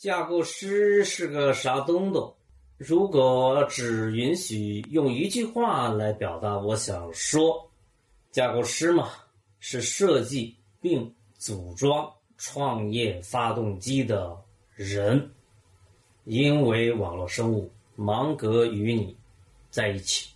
架构师是个啥东东？如果只允许用一句话来表达我想说架构师嘛是设计并组装创业发动机的人。因为网络生物芒格与你在一起。